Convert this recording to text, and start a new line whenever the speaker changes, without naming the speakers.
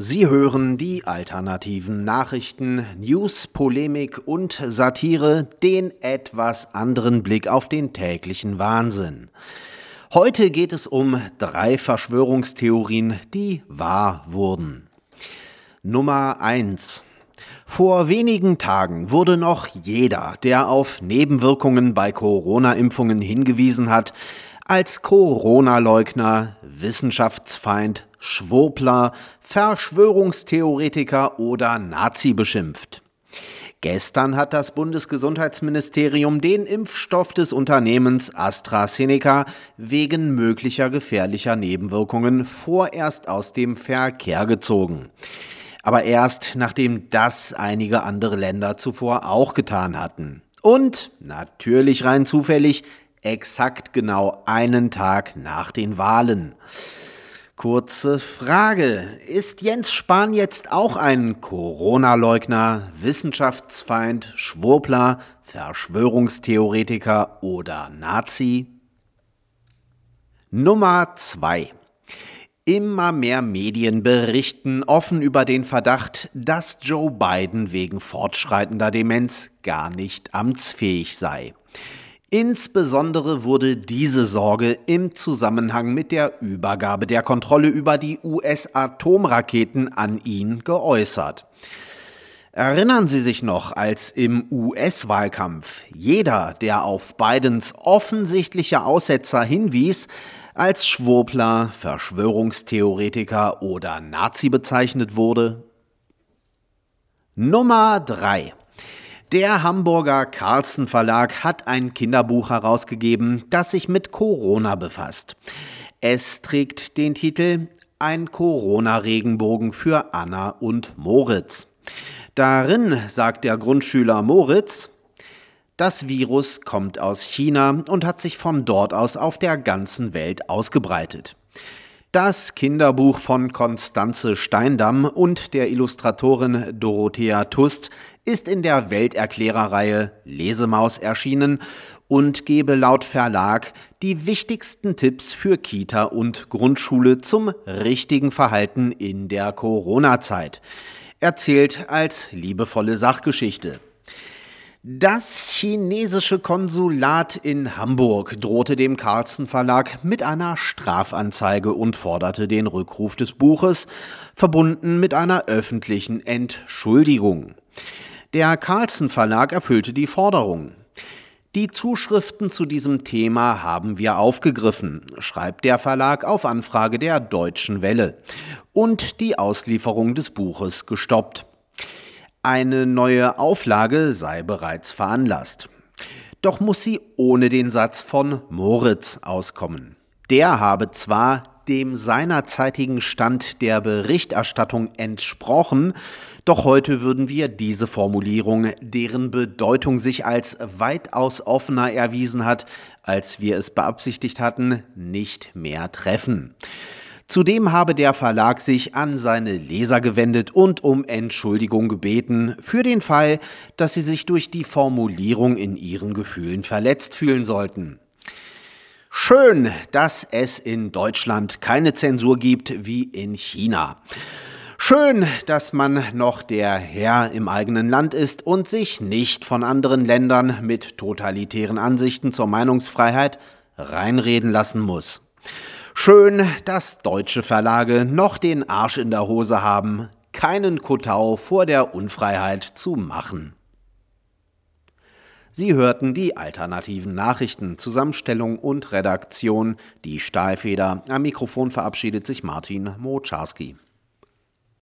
Sie hören die alternativen Nachrichten, News, Polemik und Satire, den etwas anderen Blick auf den täglichen Wahnsinn. Heute geht es um drei Verschwörungstheorien, die wahr wurden. Nummer 1. Vor wenigen Tagen wurde noch jeder, der auf Nebenwirkungen bei Corona-Impfungen hingewiesen hat, als Corona-Leugner, Wissenschaftsfeind, Schwurbler, Verschwörungstheoretiker oder Nazi beschimpft. Gestern hat das Bundesgesundheitsministerium den Impfstoff des Unternehmens AstraZeneca wegen möglicher gefährlicher Nebenwirkungen vorerst aus dem Verkehr gezogen. Aber erst nachdem das einige andere Länder zuvor auch getan hatten. Und, natürlich rein zufällig, exakt genau einen Tag nach den Wahlen. Kurze Frage. Ist Jens Spahn jetzt auch ein Corona-Leugner, Wissenschaftsfeind, Schwurbler, Verschwörungstheoretiker oder Nazi? Nummer 2. Immer mehr Medien berichten offen über den Verdacht, dass Joe Biden wegen fortschreitender Demenz gar nicht amtsfähig sei. Insbesondere wurde diese Sorge im Zusammenhang mit der Übergabe der Kontrolle über die US-Atomraketen an ihn geäußert. Erinnern Sie sich noch, als im US-Wahlkampf jeder, der auf Bidens offensichtliche Aussetzer hinwies, als Schwurbler, Verschwörungstheoretiker oder Nazi bezeichnet wurde? Nummer 3. Der Hamburger Carlsen Verlag hat ein Kinderbuch herausgegeben, das sich mit Corona befasst. Es trägt den Titel Ein Corona-Regenbogen für Anna und Moritz. Darin sagt der Grundschüler Moritz, das Virus kommt aus China und hat sich von dort aus auf der ganzen Welt ausgebreitet. Das Kinderbuch von Konstanze Steindamm und der Illustratorin Dorothea Tust ist in der Welterklärerreihe Lesemaus erschienen und gebe laut Verlag die wichtigsten Tipps für Kita und Grundschule zum richtigen Verhalten in der Corona-Zeit. Erzählt als liebevolle Sachgeschichte. Das chinesische Konsulat in Hamburg drohte dem Carlsen Verlag mit einer Strafanzeige und forderte den Rückruf des Buches, verbunden mit einer öffentlichen Entschuldigung. Der Carlsen Verlag erfüllte die Forderung. Die Zuschriften zu diesem Thema haben wir aufgegriffen, schreibt der Verlag auf Anfrage der Deutschen Welle, und die Auslieferung des Buches gestoppt. Eine neue Auflage sei bereits veranlasst. Doch muss sie ohne den Satz von Moritz auskommen. Der habe zwar dem seinerzeitigen Stand der Berichterstattung entsprochen, doch heute würden wir diese Formulierung, deren Bedeutung sich als weitaus offener erwiesen hat, als wir es beabsichtigt hatten, nicht mehr treffen. Zudem habe der Verlag sich an seine Leser gewendet und um Entschuldigung gebeten für den Fall, dass sie sich durch die Formulierung in ihren Gefühlen verletzt fühlen sollten. Schön, dass es in Deutschland keine Zensur gibt wie in China. Schön, dass man noch der Herr im eigenen Land ist und sich nicht von anderen Ländern mit totalitären Ansichten zur Meinungsfreiheit reinreden lassen muss. Schön, dass deutsche Verlage noch den Arsch in der Hose haben, keinen Kotau vor der Unfreiheit zu machen. Sie hörten die alternativen Nachrichten, Zusammenstellung und Redaktion, die Stahlfeder. Am Mikrofon verabschiedet sich Martin Moczarski.